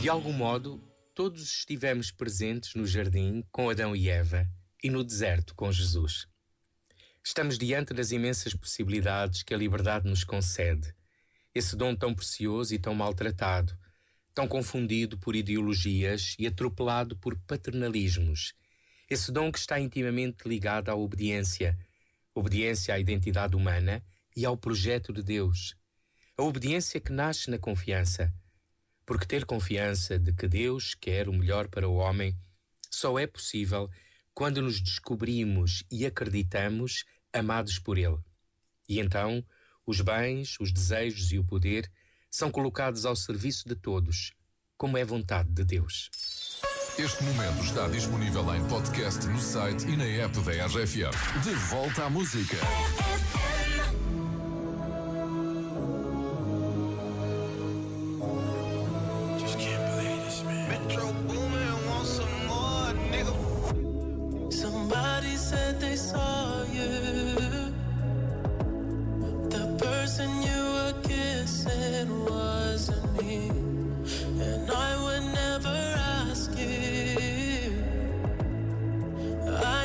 De algum modo, todos estivemos presentes no jardim com Adão e Eva e no deserto com Jesus. Estamos diante das imensas possibilidades que a liberdade nos concede. Esse dom tão precioso e tão maltratado, tão confundido por ideologias e atropelado por paternalismos. Esse dom que está intimamente ligado à obediência, obediência à identidade humana e ao projeto de Deus. A obediência que nasce na confiança porque ter confiança de que Deus quer o melhor para o homem só é possível quando nos descobrimos e acreditamos amados por Ele. E então, os bens, os desejos e o poder são colocados ao serviço de todos, como é vontade de Deus. Este momento está disponível em podcast no site e na app da RFM. De volta à música.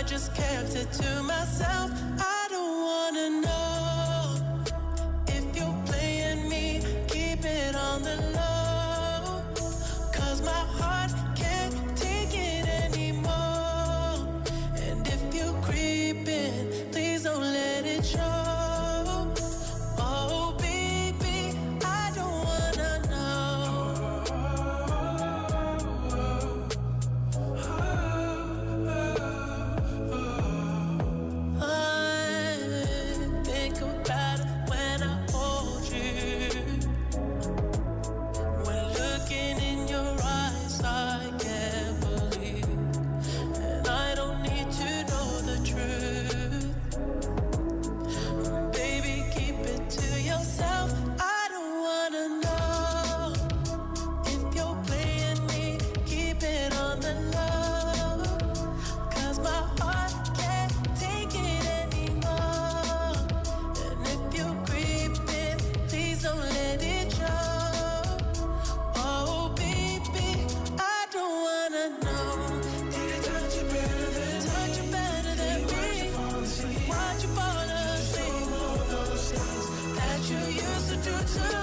just kept it to myself. I should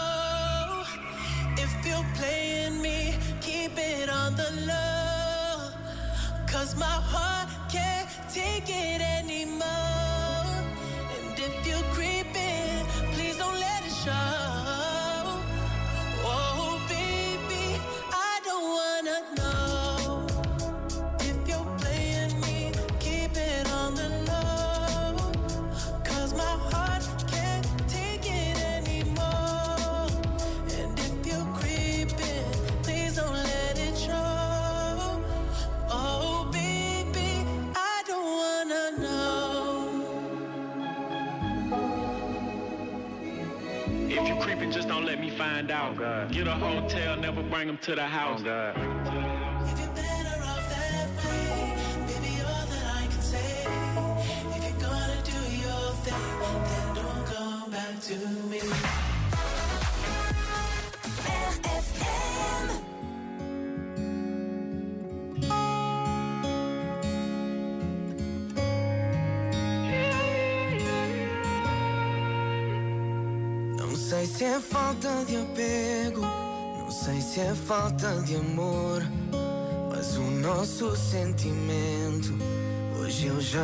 My heart If you creeping, just don't let me find out. Oh Get a hotel, never bring them to the oh, house. Oh to sei se é falta de apego, não sei se é falta de amor, mas o nosso sentimento hoje eu já